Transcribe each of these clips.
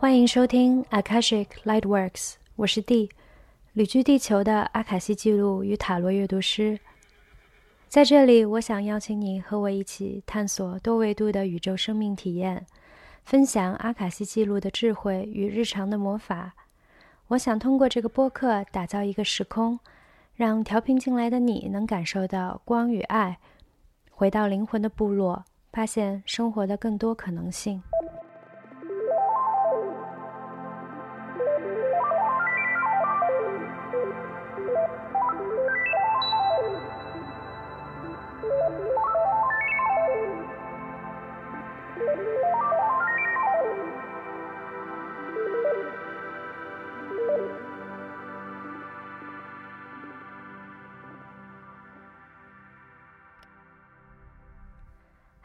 欢迎收听 Akashic Lightworks，我是 D，旅居地球的阿卡西记录与塔罗阅读师。在这里，我想邀请你和我一起探索多维度的宇宙生命体验，分享阿卡西记录的智慧与日常的魔法。我想通过这个播客打造一个时空，让调频进来的你能感受到光与爱，回到灵魂的部落，发现生活的更多可能性。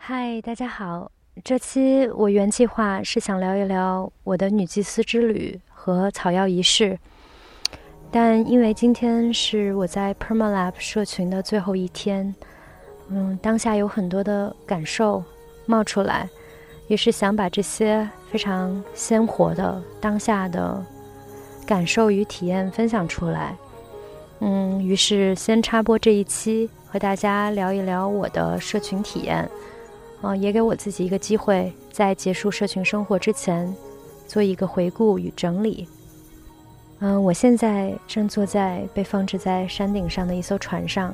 嗨，大家好。这期我原计划是想聊一聊我的女祭司之旅和草药仪式，但因为今天是我在 Permalab 社群的最后一天，嗯，当下有很多的感受冒出来，也是想把这些非常鲜活的当下的感受与体验分享出来。嗯，于是先插播这一期，和大家聊一聊我的社群体验。啊，也给我自己一个机会，在结束社群生活之前，做一个回顾与整理。嗯，我现在正坐在被放置在山顶上的一艘船上，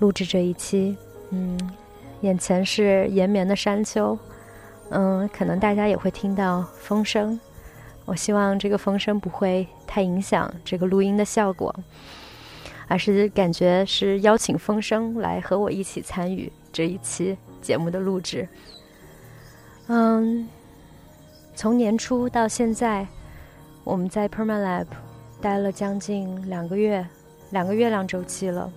录制这一期。嗯，眼前是延绵的山丘。嗯，可能大家也会听到风声。我希望这个风声不会太影响这个录音的效果，而是感觉是邀请风声来和我一起参与这一期。节目的录制，嗯，从年初到现在，我们在 Permalab 待了将近两个月，两个月亮周期了。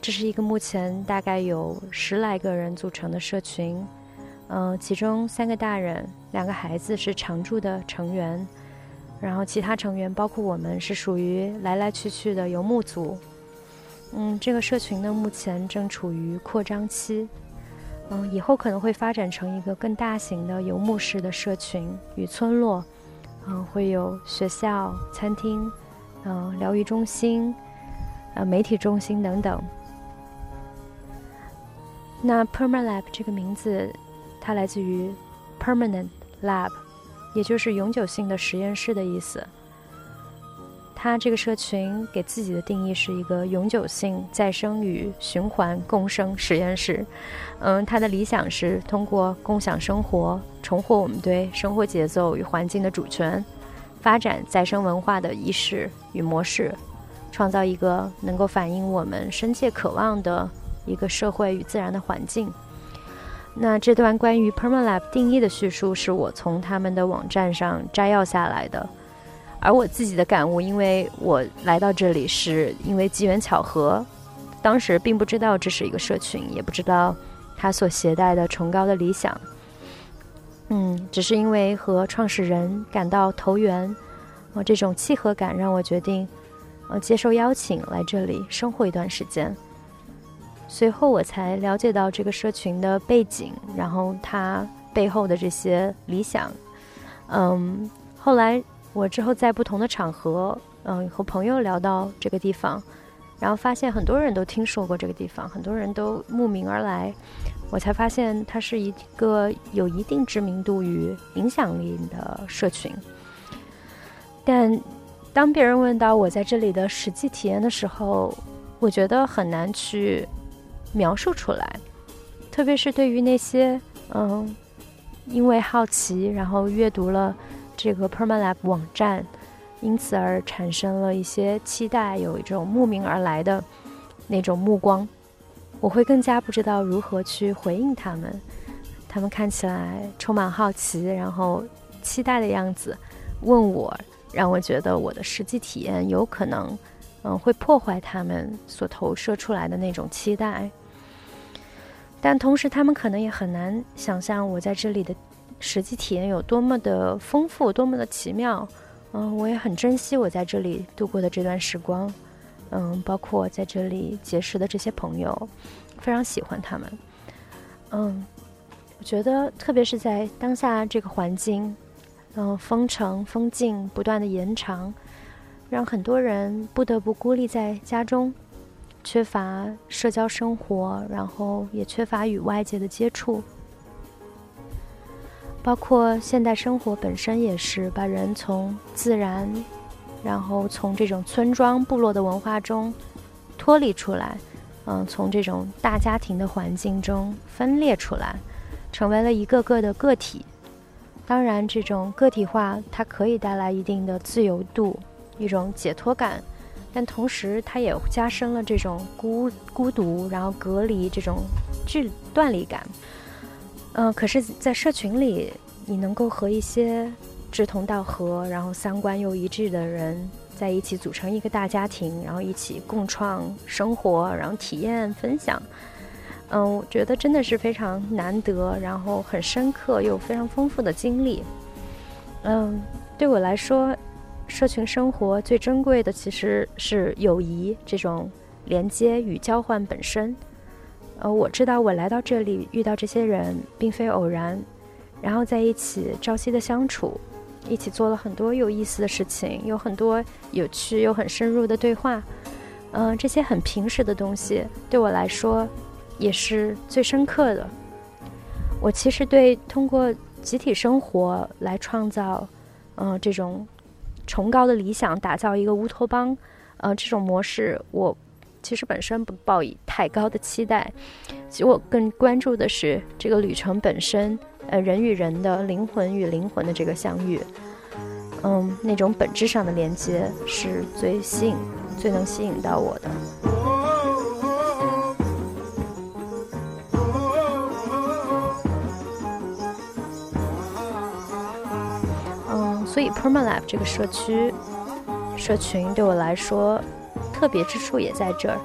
这是一个目前大概有十来个人组成的社群，嗯，其中三个大人，两个孩子是常驻的成员，然后其他成员包括我们是属于来来去去的游牧族。嗯，这个社群呢，目前正处于扩张期。嗯，以后可能会发展成一个更大型的游牧式的社群与村落，嗯，会有学校、餐厅，嗯，疗愈中心，呃，媒体中心等等。那 Permalab 这个名字，它来自于 Permanent Lab，也就是永久性的实验室的意思。他这个社群给自己的定义是一个永久性再生与循环共生实验室。嗯，他的理想是通过共享生活，重获我们对生活节奏与环境的主权，发展再生文化的仪式与模式，创造一个能够反映我们深切渴望的一个社会与自然的环境。那这段关于 Permalab 定义的叙述是我从他们的网站上摘要下来的。而我自己的感悟，因为我来到这里是因为机缘巧合，当时并不知道这是一个社群，也不知道它所携带的崇高的理想。嗯，只是因为和创始人感到投缘，呃，这种契合感让我决定，呃，接受邀请来这里生活一段时间。随后我才了解到这个社群的背景，然后它背后的这些理想。嗯，后来。我之后在不同的场合，嗯，和朋友聊到这个地方，然后发现很多人都听说过这个地方，很多人都慕名而来，我才发现它是一个有一定知名度与影响力的社群。但当别人问到我在这里的实际体验的时候，我觉得很难去描述出来，特别是对于那些嗯，因为好奇然后阅读了。这个 PermanLab 网站，因此而产生了一些期待，有一种慕名而来的那种目光。我会更加不知道如何去回应他们。他们看起来充满好奇，然后期待的样子，问我，让我觉得我的实际体验有可能，嗯，会破坏他们所投射出来的那种期待。但同时，他们可能也很难想象我在这里的。实际体验有多么的丰富，多么的奇妙。嗯，我也很珍惜我在这里度过的这段时光。嗯，包括在这里结识的这些朋友，非常喜欢他们。嗯，我觉得特别是在当下这个环境，嗯，封城、封禁不断的延长，让很多人不得不孤立在家中，缺乏社交生活，然后也缺乏与外界的接触。包括现代生活本身也是把人从自然。然后从这种村庄部落的文化中脱离出来，嗯，从这种大家庭的环境中分裂出来，成为了一个个的个体。当然，这种个体化它可以带来一定的自由度，一种解脱感，但同时它也加深了这种孤孤独，然后隔离这种距断离感。嗯，可是，在社群里，你能够和一些。志同道合，然后三观又一致的人在一起组成一个大家庭，然后一起共创生活，然后体验分享。嗯，我觉得真的是非常难得，然后很深刻又非常丰富的经历。嗯，对我来说，社群生活最珍贵的其实是友谊这种连接与交换本身。呃，我知道我来到这里遇到这些人并非偶然，然后在一起朝夕的相处。一起做了很多有意思的事情，有很多有趣又很深入的对话。嗯，这些很平时的东西对我来说也是最深刻的。我其实对通过集体生活来创造，嗯，这种崇高的理想，打造一个乌托邦，呃，这种模式，我其实本身不抱以太高的期待。其实我更关注的是这个旅程本身。呃，人与人的灵魂与灵魂的这个相遇，嗯，那种本质上的连接是最吸引、最能吸引到我的。嗯，所以 Permalab 这个社区、社群对我来说特别之处也在这儿，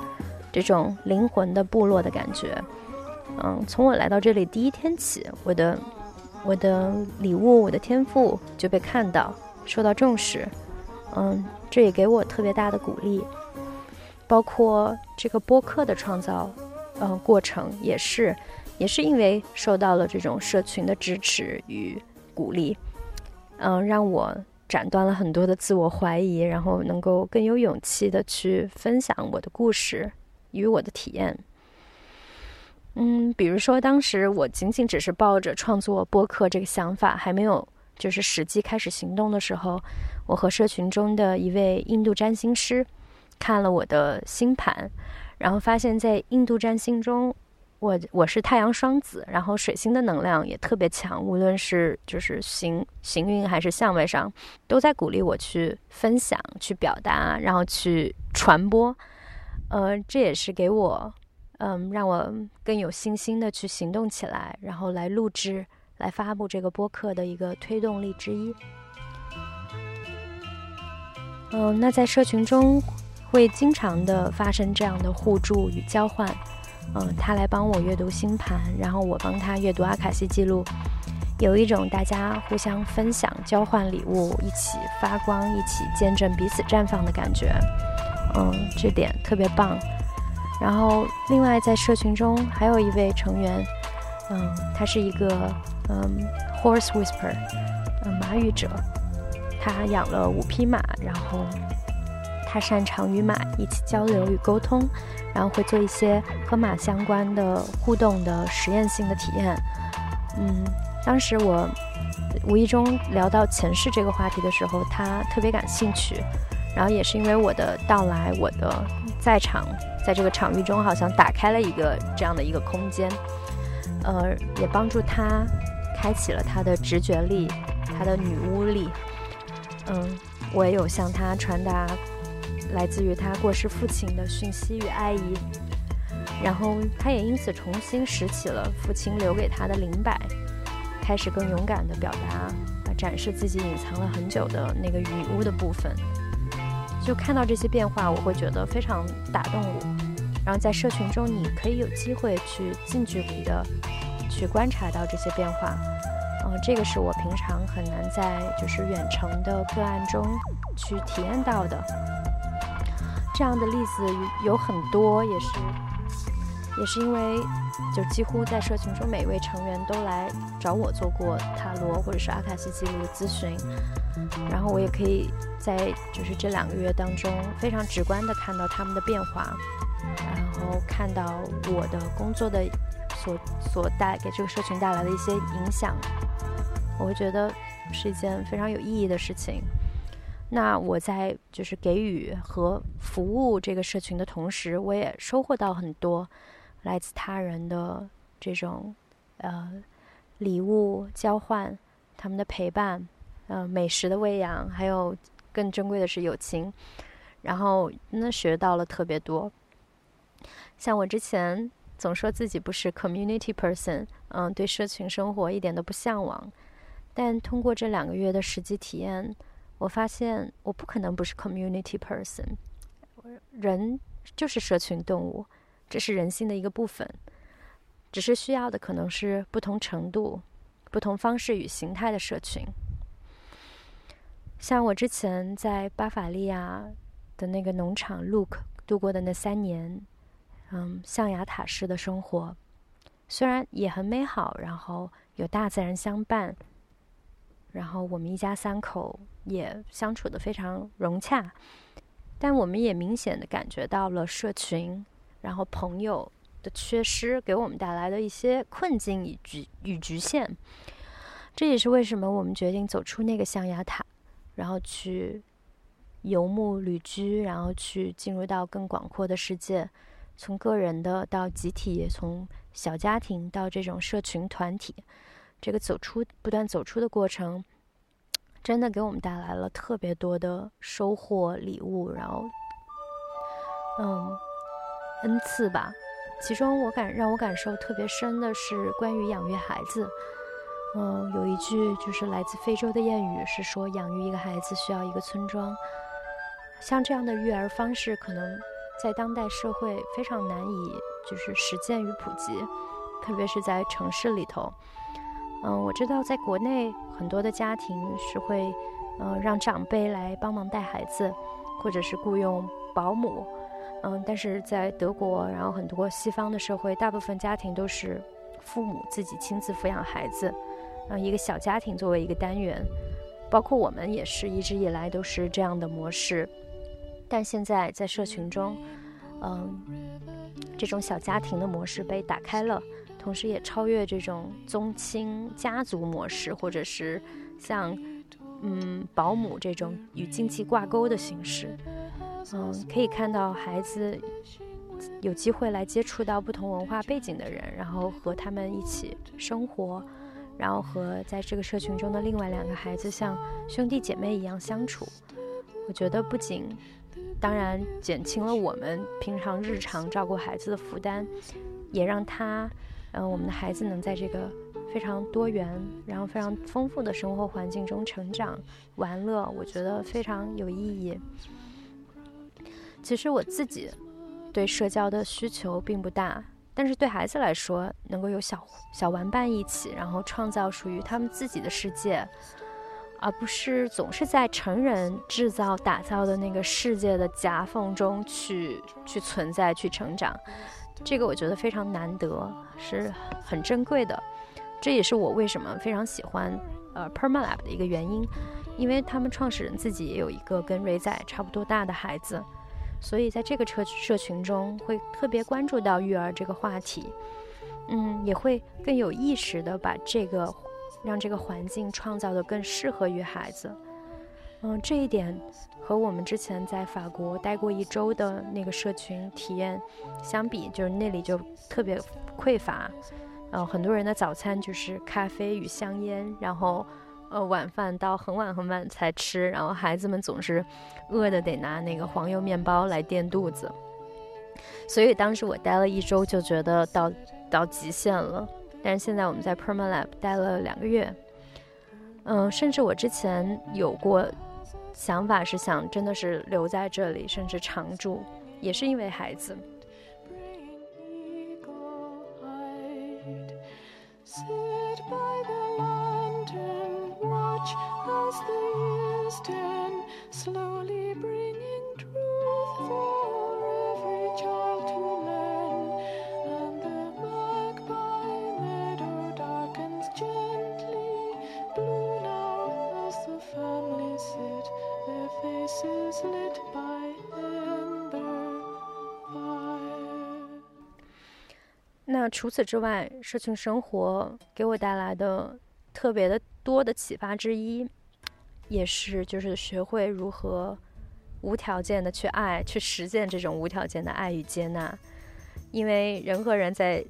这种灵魂的部落的感觉。嗯，从我来到这里第一天起，我的我的礼物，我的天赋就被看到，受到重视。嗯，这也给我特别大的鼓励。包括这个播客的创造，嗯，过程也是，也是因为受到了这种社群的支持与鼓励，嗯，让我斩断了很多的自我怀疑，然后能够更有勇气的去分享我的故事与我的体验。嗯，比如说，当时我仅仅只是抱着创作播客这个想法，还没有就是实际开始行动的时候，我和社群中的一位印度占星师看了我的星盘，然后发现，在印度占星中，我我是太阳双子，然后水星的能量也特别强，无论是就是行行运还是相位上，都在鼓励我去分享、去表达，然后去传播。呃，这也是给我。嗯，让我更有信心的去行动起来，然后来录制、来发布这个播客的一个推动力之一。嗯，那在社群中会经常的发生这样的互助与交换。嗯，他来帮我阅读星盘，然后我帮他阅读阿卡西记录，有一种大家互相分享、交换礼物、一起发光、一起见证彼此绽放的感觉。嗯，这点特别棒。然后，另外在社群中还有一位成员，嗯，他是一个嗯 horse whisper，嗯马语者，他养了五匹马，然后他擅长与马一起交流与沟通，然后会做一些和马相关的互动的实验性的体验。嗯，当时我无意中聊到前世这个话题的时候，他特别感兴趣，然后也是因为我的到来，我的在场。在这个场域中，好像打开了一个这样的一个空间，呃，也帮助他开启了他的直觉力，他的女巫力。嗯，我也有向他传达来自于他过世父亲的讯息与爱意，然后他也因此重新拾起了父亲留给他的灵摆，开始更勇敢的表达，展示自己隐藏了很久的那个女巫的部分。就看到这些变化，我会觉得非常打动我。然后在社群中，你可以有机会去近距离的去观察到这些变化，嗯，这个是我平常很难在就是远程的个案中去体验到的。这样的例子有很多，也是也是因为就几乎在社群中每一位成员都来找我做过塔罗或者是阿卡西记录的咨询，然后我也可以在就是这两个月当中非常直观的看到他们的变化，然后看到我的工作的所所带给这个社群带来的一些影响。我会觉得是一件非常有意义的事情。那我在就是给予和服务这个社群的同时，我也收获到很多来自他人的这种呃礼物交换，他们的陪伴，呃美食的喂养，还有更珍贵的是友情。然后那学到了特别多。像我之前总说自己不是 community person，嗯，对社群生活一点都不向往。但通过这两个月的实际体验，我发现我不可能不是 community person。人就是社群动物，这是人性的一个部分，只是需要的可能是不同程度、不同方式与形态的社群。像我之前在巴伐利亚的那个农场 Look 度过的那三年，嗯，象牙塔式的生活，虽然也很美好，然后有大自然相伴。然后我们一家三口也相处的非常融洽，但我们也明显的感觉到了社群，然后朋友的缺失给我们带来的一些困境与局与局限。这也是为什么我们决定走出那个象牙塔，然后去游牧旅居，然后去进入到更广阔的世界，从个人的到集体，从小家庭到这种社群团体。这个走出、不断走出的过程，真的给我们带来了特别多的收获、礼物，然后，嗯，恩赐吧。其中我感让我感受特别深的是关于养育孩子。嗯，有一句就是来自非洲的谚语，是说养育一个孩子需要一个村庄。像这样的育儿方式，可能在当代社会非常难以就是实践与普及，特别是在城市里头。嗯，我知道在国内很多的家庭是会，呃，让长辈来帮忙带孩子，或者是雇佣保姆。嗯，但是在德国，然后很多西方的社会，大部分家庭都是父母自己亲自抚养孩子，嗯一个小家庭作为一个单元。包括我们也是一直以来都是这样的模式，但现在在社群中，嗯，这种小家庭的模式被打开了。同时也超越这种宗亲家族模式，或者是像嗯保姆这种与经济挂钩的形式。嗯，可以看到孩子有机会来接触到不同文化背景的人，然后和他们一起生活，然后和在这个社群中的另外两个孩子像兄弟姐妹一样相处。我觉得不仅当然减轻了我们平常日常照顾孩子的负担，也让他。嗯，我们的孩子能在这个非常多元、然后非常丰富的生活环境中成长、玩乐，我觉得非常有意义。其实我自己对社交的需求并不大，但是对孩子来说，能够有小小玩伴一起，然后创造属于他们自己的世界，而不是总是在成人制造、打造的那个世界的夹缝中去去存在、去成长。这个我觉得非常难得，是很珍贵的。这也是我为什么非常喜欢呃 Permalab 的一个原因，因为他们创始人自己也有一个跟瑞仔差不多大的孩子，所以在这个社社群中会特别关注到育儿这个话题，嗯，也会更有意识的把这个让这个环境创造的更适合于孩子。嗯，这一点和我们之前在法国待过一周的那个社群体验相比，就是那里就特别匮乏。嗯，很多人的早餐就是咖啡与香烟，然后呃晚饭到很晚很晚才吃，然后孩子们总是饿的得拿那个黄油面包来垫肚子。所以当时我待了一周就觉得到到极限了。但是现在我们在 Permalab 待了两个月，嗯，甚至我之前有过。想法是想真的是留在这里，甚至常住，也是因为孩子。Sit by the watch as the years turn, slowly bringing truth for every child to learn. And the magpie meadow darkens gently, blue now as the family sit, their faces lit by ember fire. 那除此之外，社群生活给我带来的特别的 多的启发之一，也是就是学会如何无条件的去爱，去实践这种无条件的爱与接纳。因为人和人在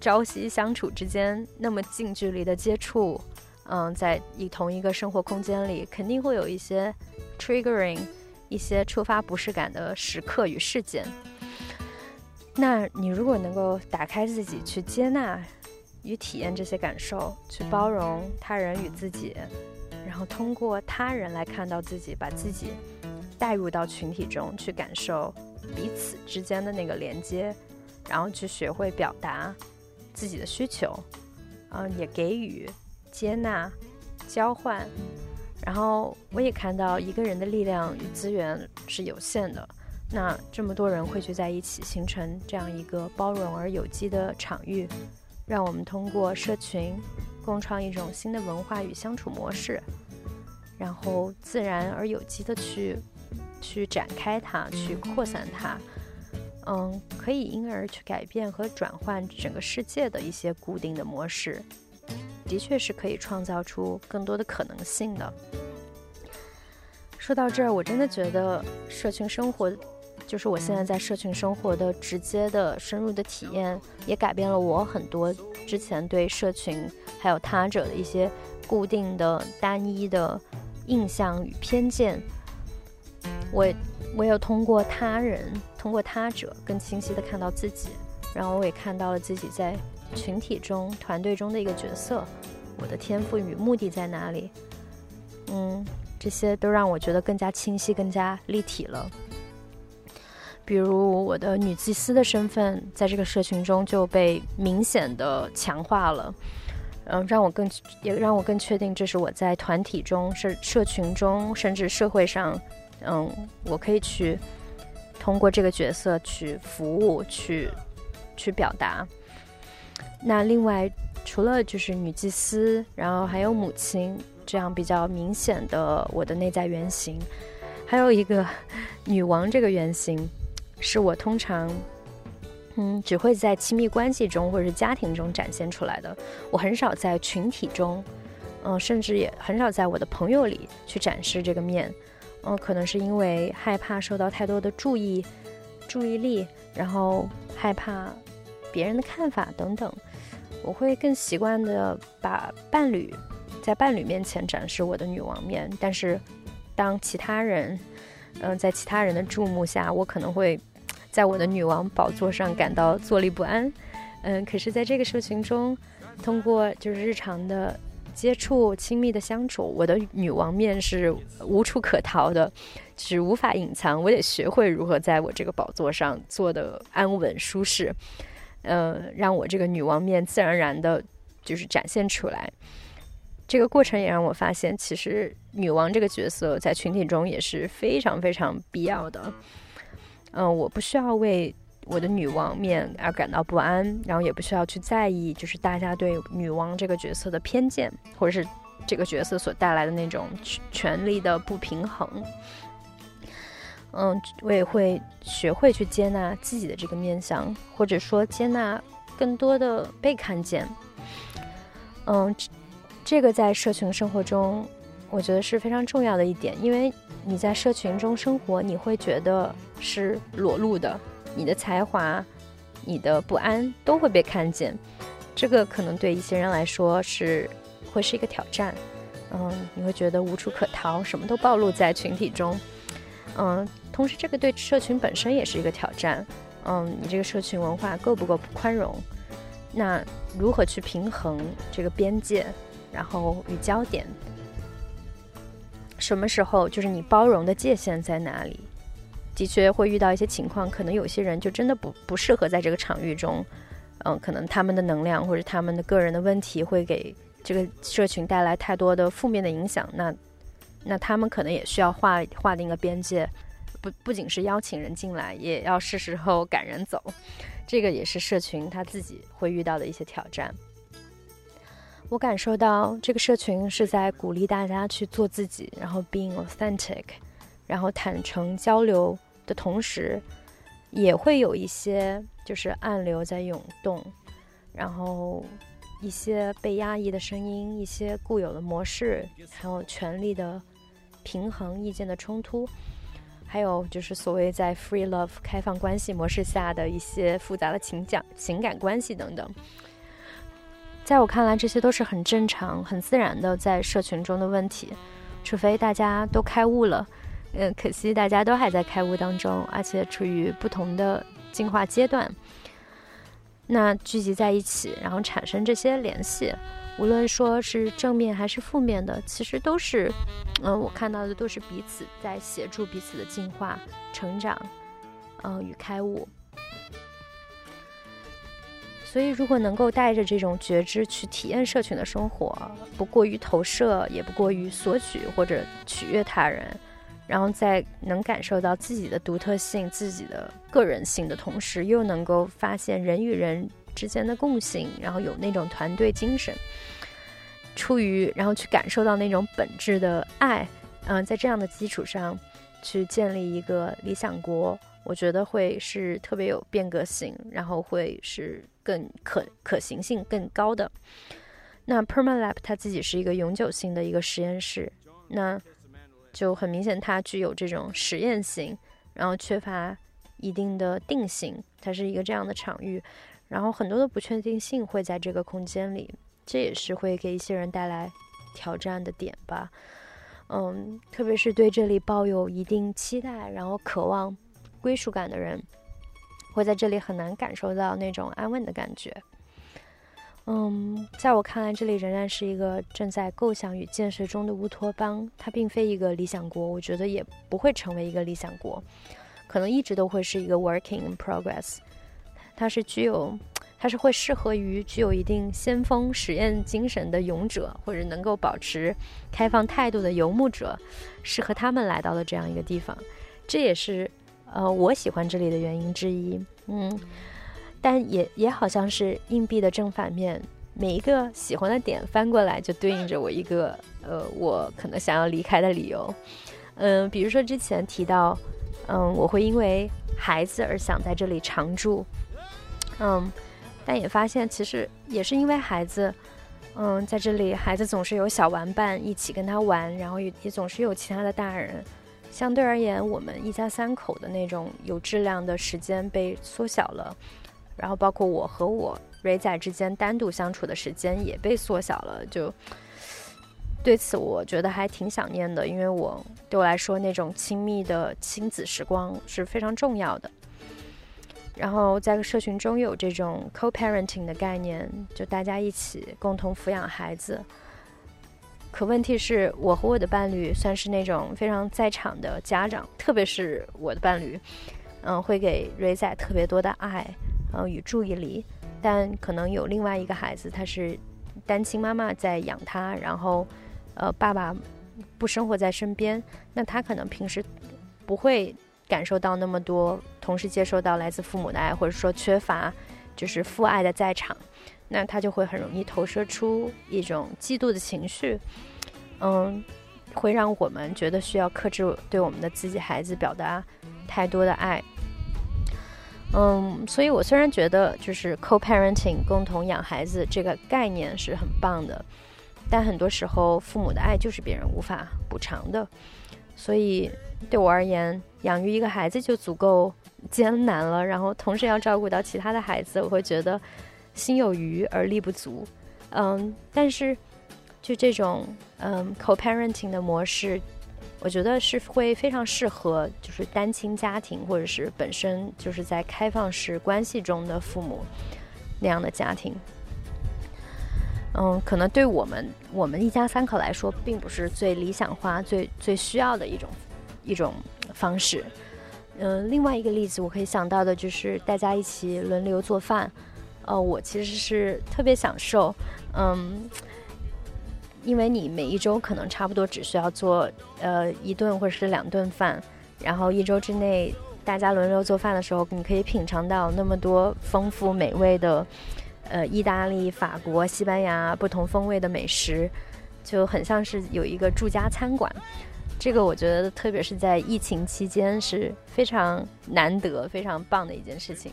朝夕相处之间那么近距离的接触，嗯，在以同一个生活空间里，肯定会有一些 triggering，一些触发不适感的时刻与事件。那你如果能够打开自己去接纳与体验这些感受，去包容他人与自己，然后通过他人来看到自己，把自己带入到群体中去感受彼此之间的那个连接，然后去学会表达自己的需求，嗯，也给予、接纳、交换，然后我也看到一个人的力量与资源是有限的。那这么多人汇聚在一起，形成这样一个包容而有机的场域，让我们通过社群共创一种新的文化与相处模式，然后自然而有机的去去展开它，去扩散它，嗯，可以因而去改变和转换整个世界的一些固定的模式，的确是可以创造出更多的可能性的。说到这儿，我真的觉得社群生活。就是我现在在社群生活的直接的深入的体验，也改变了我很多之前对社群还有他者的一些固定的单一的印象与偏见。我我有通过他人，通过他者更清晰的看到自己，然后我也看到了自己在群体中、团队中的一个角色，我的天赋与目的在哪里？嗯，这些都让我觉得更加清晰、更加立体了。比如我的女祭司的身份，在这个社群中就被明显的强化了，嗯，让我更也让我更确定，这是我在团体中、社社群中，甚至社会上，嗯，我可以去通过这个角色去服务、去去表达。那另外，除了就是女祭司，然后还有母亲这样比较明显的我的内在原型，还有一个 女王这个原型。是我通常，嗯，只会在亲密关系中或者是家庭中展现出来的。我很少在群体中，嗯，甚至也很少在我的朋友里去展示这个面。嗯，可能是因为害怕受到太多的注意、注意力，然后害怕别人的看法等等。我会更习惯的把伴侣在伴侣面前展示我的女王面，但是当其他人，嗯，在其他人的注目下，我可能会。在我的女王宝座上感到坐立不安，嗯，可是在这个社群中，通过就是日常的接触、亲密的相处，我的女王面是无处可逃的，是无法隐藏。我得学会如何在我这个宝座上坐的安稳舒适，嗯，让我这个女王面自然而然的，就是展现出来。这个过程也让我发现，其实女王这个角色在群体中也是非常非常必要的。嗯，我不需要为我的女王面而感到不安，然后也不需要去在意，就是大家对女王这个角色的偏见，或者是这个角色所带来的那种权力的不平衡。嗯，我也会学会去接纳自己的这个面相，或者说接纳更多的被看见。嗯，这个在社群生活中。我觉得是非常重要的一点，因为你在社群中生活，你会觉得是裸露的，你的才华、你的不安都会被看见，这个可能对一些人来说是会是一个挑战。嗯，你会觉得无处可逃，什么都暴露在群体中。嗯，同时这个对社群本身也是一个挑战。嗯，你这个社群文化够不够宽容？那如何去平衡这个边界，然后与焦点？什么时候就是你包容的界限在哪里？的确会遇到一些情况，可能有些人就真的不不适合在这个场域中，嗯，可能他们的能量或者他们的个人的问题会给这个社群带来太多的负面的影响，那那他们可能也需要划划定一个边界，不不仅是邀请人进来，也要是时候赶人走。这个也是社群他自己会遇到的一些挑战。我感受到这个社群是在鼓励大家去做自己，然后 being authentic，然后坦诚交流的同时，也会有一些就是暗流在涌动，然后一些被压抑的声音，一些固有的模式，还有权力的平衡、意见的冲突，还有就是所谓在 free love 开放关系模式下的一些复杂的情感情感关系等等。在我看来，这些都是很正常、很自然的在社群中的问题，除非大家都开悟了。嗯，可惜大家都还在开悟当中，而且处于不同的进化阶段。那聚集在一起，然后产生这些联系，无论说是正面还是负面的，其实都是，嗯，我看到的都是彼此在协助彼此的进化、成长，嗯，与开悟。所以，如果能够带着这种觉知去体验社群的生活，不过于投射，也不过于索取或者取悦他人，然后在能感受到自己的独特性、自己的个人性的同时，又能够发现人与人之间的共性，然后有那种团队精神，出于然后去感受到那种本质的爱，嗯，在这样的基础上，去建立一个理想国，我觉得会是特别有变革性，然后会是。更可可行性更高的，那 Permalab 它自己是一个永久性的一个实验室，那就很明显它具有这种实验性，然后缺乏一定的定性，它是一个这样的场域，然后很多的不确定性会在这个空间里，这也是会给一些人带来挑战的点吧，嗯，特别是对这里抱有一定期待，然后渴望归属感的人。会在这里很难感受到那种安稳的感觉。嗯，在我看来，这里仍然是一个正在构想与建设中的乌托邦，它并非一个理想国，我觉得也不会成为一个理想国，可能一直都会是一个 working in progress。它是具有，它是会适合于具有一定先锋实验精神的勇者，或者能够保持开放态度的游牧者，适合他们来到的这样一个地方。这也是。呃，我喜欢这里的原因之一，嗯，但也也好像是硬币的正反面，每一个喜欢的点翻过来就对应着我一个呃，我可能想要离开的理由，嗯，比如说之前提到，嗯，我会因为孩子而想在这里常住，嗯，但也发现其实也是因为孩子，嗯，在这里孩子总是有小玩伴一起跟他玩，然后也也总是有其他的大人。相对而言，我们一家三口的那种有质量的时间被缩小了，然后包括我和我蕊仔之间单独相处的时间也被缩小了。就对此，我觉得还挺想念的，因为我对我来说那种亲密的亲子时光是非常重要的。然后在社群中有这种 co-parenting 的概念，就大家一起共同抚养孩子。可问题是我和我的伴侣算是那种非常在场的家长，特别是我的伴侣，嗯，会给瑞仔特别多的爱，嗯与注意力。但可能有另外一个孩子，他是单亲妈妈在养他，然后，呃，爸爸不生活在身边，那他可能平时不会感受到那么多，同时接受到来自父母的爱，或者说缺乏就是父爱的在场。那他就会很容易投射出一种嫉妒的情绪，嗯，会让我们觉得需要克制对我们的自己孩子表达太多的爱，嗯，所以我虽然觉得就是 co-parenting 共同养孩子这个概念是很棒的，但很多时候父母的爱就是别人无法补偿的，所以对我而言，养育一个孩子就足够艰难了，然后同时要照顾到其他的孩子，我会觉得。心有余而力不足，嗯，但是就这种嗯 co-parenting 的模式，我觉得是会非常适合就是单亲家庭或者是本身就是在开放式关系中的父母那样的家庭。嗯，可能对我们我们一家三口来说，并不是最理想化、最最需要的一种一种方式。嗯，另外一个例子我可以想到的就是大家一起轮流做饭。呃，我其实是特别享受，嗯，因为你每一周可能差不多只需要做呃一顿或者是两顿饭，然后一周之内大家轮流做饭的时候，你可以品尝到那么多丰富美味的，呃，意大利、法国、西班牙不同风味的美食，就很像是有一个住家餐馆。这个我觉得，特别是在疫情期间是非常难得、非常棒的一件事情。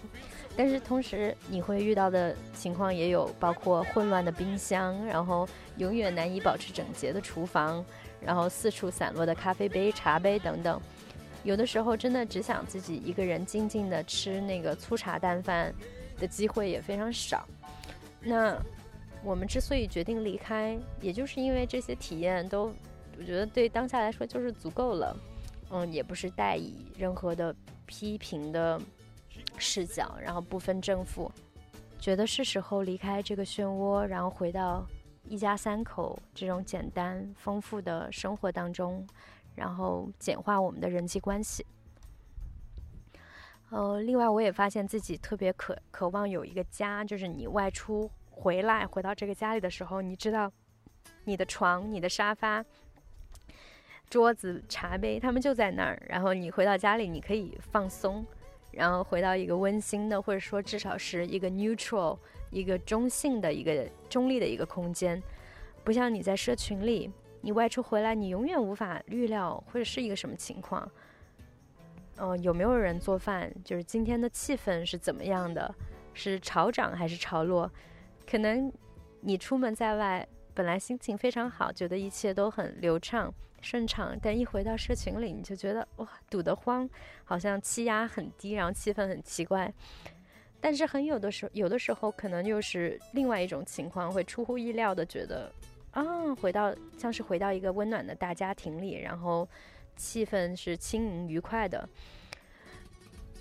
但是同时，你会遇到的情况也有，包括混乱的冰箱，然后永远难以保持整洁的厨房，然后四处散落的咖啡杯、茶杯等等。有的时候，真的只想自己一个人静静的吃那个粗茶淡饭的机会也非常少。那我们之所以决定离开，也就是因为这些体验都。我觉得对当下来说就是足够了，嗯，也不是带以任何的批评的视角，然后不分正负，觉得是时候离开这个漩涡，然后回到一家三口这种简单丰富的生活当中，然后简化我们的人际关系。呃，另外我也发现自己特别渴渴望有一个家，就是你外出回来回到这个家里的时候，你知道你的床、你的沙发。桌子、茶杯，他们就在那儿。然后你回到家里，你可以放松，然后回到一个温馨的，或者说至少是一个 neutral、一个中性的一个中立的一个空间。不像你在社群里，你外出回来，你永远无法预料会是一个什么情况。嗯，有没有人做饭？就是今天的气氛是怎么样的？是潮涨还是潮落？可能你出门在外，本来心情非常好，觉得一切都很流畅。顺畅，但一回到社群里，你就觉得哇，堵得慌，好像气压很低，然后气氛很奇怪。但是很有的时候，有的时候可能又是另外一种情况，会出乎意料的觉得啊，回到像是回到一个温暖的大家庭里，然后气氛是轻盈愉快的。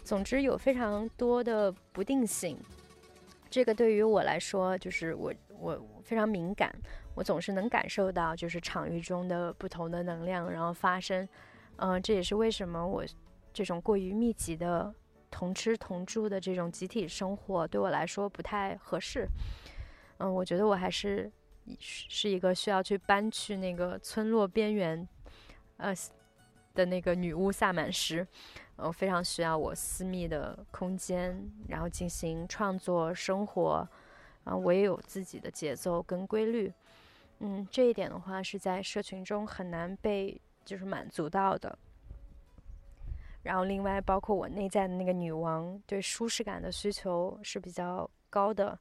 总之有非常多的不定性，这个对于我来说，就是我我非常敏感。我总是能感受到，就是场域中的不同的能量，然后发生。嗯，这也是为什么我这种过于密集的同吃同住的这种集体生活对我来说不太合适。嗯，我觉得我还是是一个需要去搬去那个村落边缘，呃的那个女巫萨满师。嗯，非常需要我私密的空间，然后进行创作生活。啊，我也有自己的节奏跟规律。嗯，这一点的话是在社群中很难被就是满足到的。然后，另外包括我内在的那个女王对舒适感的需求是比较高的，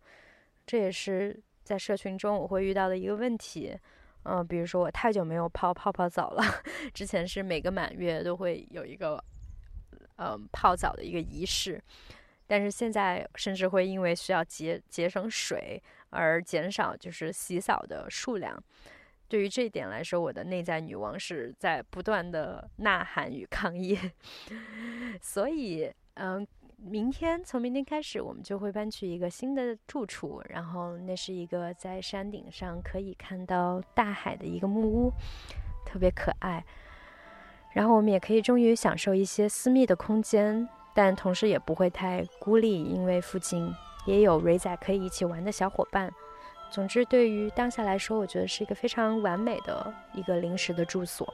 这也是在社群中我会遇到的一个问题。嗯，比如说我太久没有泡泡泡澡了，之前是每个满月都会有一个嗯泡澡的一个仪式，但是现在甚至会因为需要节节省水。而减少就是洗澡的数量，对于这一点来说，我的内在女王是在不断的呐喊与抗议。所以，嗯，明天从明天开始，我们就会搬去一个新的住处，然后那是一个在山顶上可以看到大海的一个木屋，特别可爱。然后我们也可以终于享受一些私密的空间，但同时也不会太孤立，因为附近。也有瑞仔可以一起玩的小伙伴。总之，对于当下来说，我觉得是一个非常完美的一个临时的住所。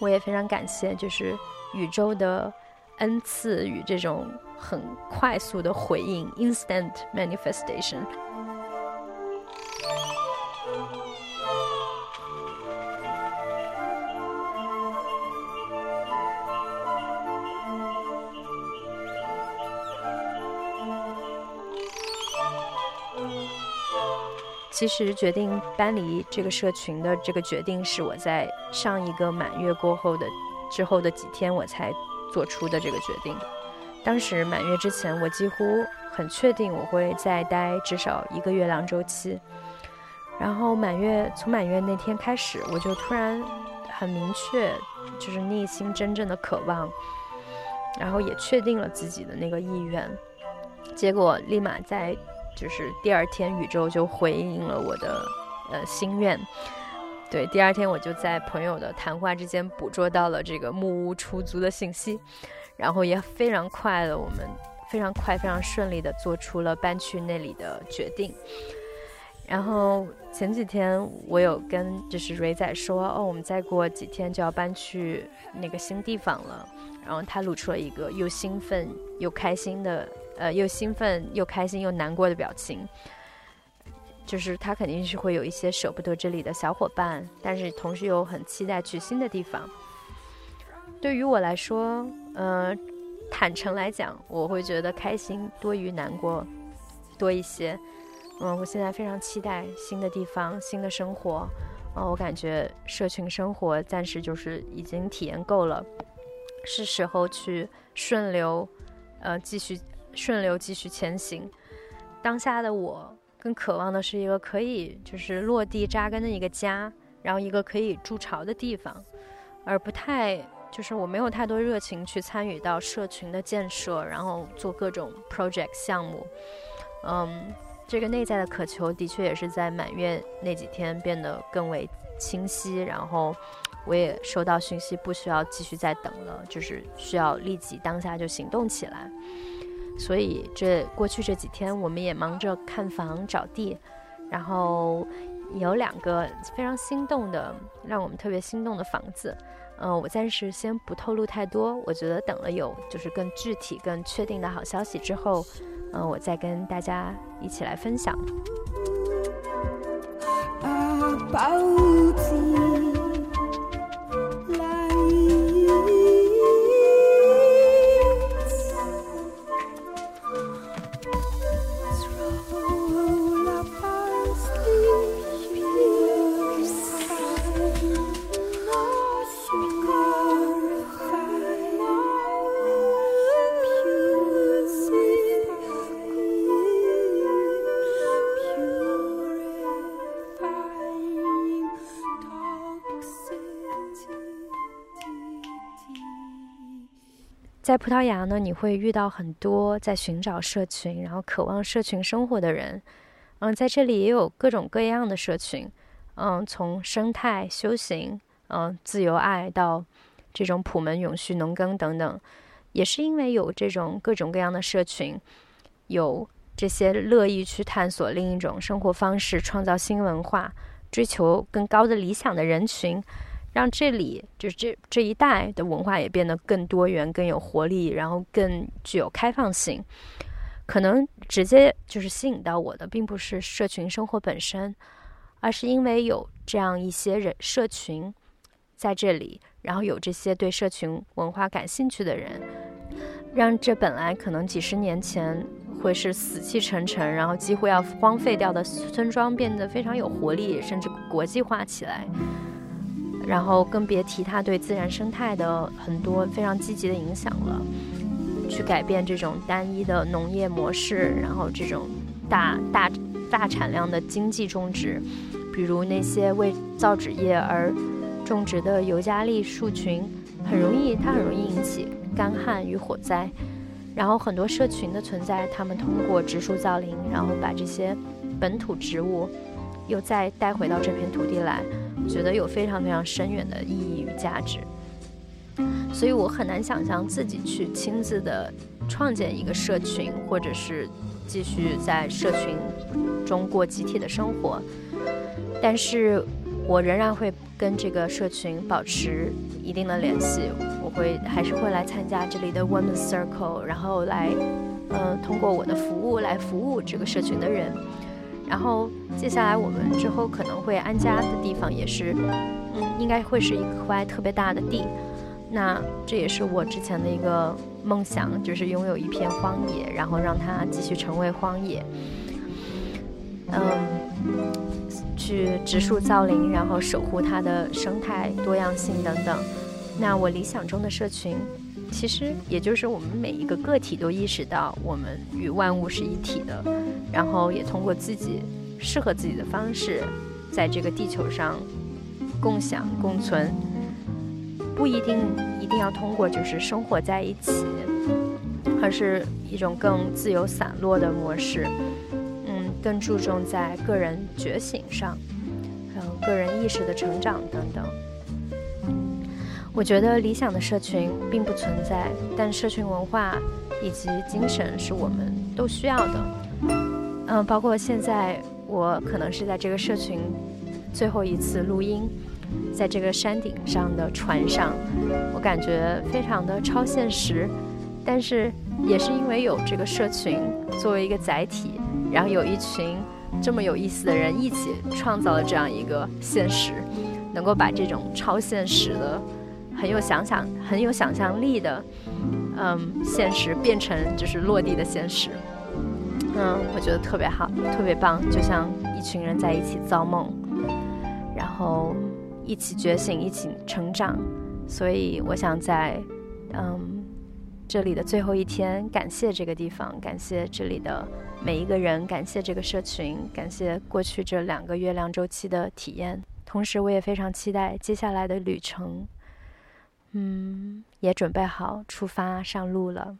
我也非常感谢，就是宇宙的恩赐与这种很快速的回应 （instant manifestation）。其实决定搬离这个社群的这个决定，是我在上一个满月过后的之后的几天，我才做出的这个决定。当时满月之前，我几乎很确定我会再待至少一个月两周期。然后满月从满月那天开始，我就突然很明确，就是内心真正的渴望，然后也确定了自己的那个意愿。结果立马在。就是第二天，宇宙就回应了我的呃心愿。对，第二天我就在朋友的谈话之间捕捉到了这个木屋出租的信息，然后也非常快的，我们非常快、非常顺利的做出了搬去那里的决定。然后前几天我有跟就是蕊仔说，哦，我们再过几天就要搬去那个新地方了。然后他露出了一个又兴奋又开心的，呃，又兴奋又开心又难过的表情。就是他肯定是会有一些舍不得这里的小伙伴，但是同时又很期待去新的地方。对于我来说，呃，坦诚来讲，我会觉得开心多于难过多一些。嗯，我现在非常期待新的地方、新的生活。嗯，我感觉社群生活暂时就是已经体验够了，是时候去顺流，呃，继续顺流继续前行。当下的我更渴望的是一个可以就是落地扎根的一个家，然后一个可以筑巢的地方，而不太。就是我没有太多热情去参与到社群的建设，然后做各种 project 项目。嗯，这个内在的渴求的确也是在满月那几天变得更为清晰。然后我也收到讯息，不需要继续再等了，就是需要立即当下就行动起来。所以这过去这几天，我们也忙着看房找地，然后有两个非常心动的，让我们特别心动的房子。嗯，我暂时先不透露太多。我觉得等了有就是更具体、更确定的好消息之后，嗯，我再跟大家一起来分享。在葡萄牙呢，你会遇到很多在寻找社群，然后渴望社群生活的人。嗯，在这里也有各种各样的社群。嗯，从生态修行，嗯，自由爱到这种普门永续农耕等等，也是因为有这种各种各样的社群，有这些乐意去探索另一种生活方式、创造新文化、追求更高的理想的人群。让这里就是这这一代的文化也变得更多元、更有活力，然后更具有开放性。可能直接就是吸引到我的，并不是社群生活本身，而是因为有这样一些人社群在这里，然后有这些对社群文化感兴趣的人，让这本来可能几十年前会是死气沉沉，然后几乎要荒废掉的村庄，变得非常有活力，甚至国际化起来。然后更别提它对自然生态的很多非常积极的影响了，去改变这种单一的农业模式，然后这种大大大产量的经济种植，比如那些为造纸业而种植的尤加利树群，很容易它很容易引起干旱与火灾。然后很多社群的存在，他们通过植树造林，然后把这些本土植物又再带回到这片土地来。觉得有非常非常深远的意义与价值，所以我很难想象自己去亲自的创建一个社群，或者是继续在社群中过集体的生活。但是我仍然会跟这个社群保持一定的联系，我会还是会来参加这里的 Women's Circle，然后来，嗯，通过我的服务来服务这个社群的人。然后接下来我们之后可能会安家的地方也是，嗯，应该会是一块特别大的地。那这也是我之前的一个梦想，就是拥有一片荒野，然后让它继续成为荒野。嗯，去植树造林，然后守护它的生态多样性等等。那我理想中的社群，其实也就是我们每一个个体都意识到我们与万物是一体的。然后也通过自己适合自己的方式，在这个地球上共享共存，不一定一定要通过就是生活在一起，而是一种更自由散落的模式。嗯，更注重在个人觉醒上，还有个人意识的成长等等。我觉得理想的社群并不存在，但社群文化以及精神是我们都需要的。嗯，包括现在我可能是在这个社群最后一次录音，在这个山顶上的船上，我感觉非常的超现实，但是也是因为有这个社群作为一个载体，然后有一群这么有意思的人一起创造了这样一个现实，能够把这种超现实的、很有想想、很有想象力的，嗯，现实变成就是落地的现实。嗯，我觉得特别好，特别棒，就像一群人在一起造梦，然后一起觉醒，一起成长。所以我想在嗯这里的最后一天，感谢这个地方，感谢这里的每一个人，感谢这个社群，感谢过去这两个月亮周期的体验。同时，我也非常期待接下来的旅程。嗯，也准备好出发上路了。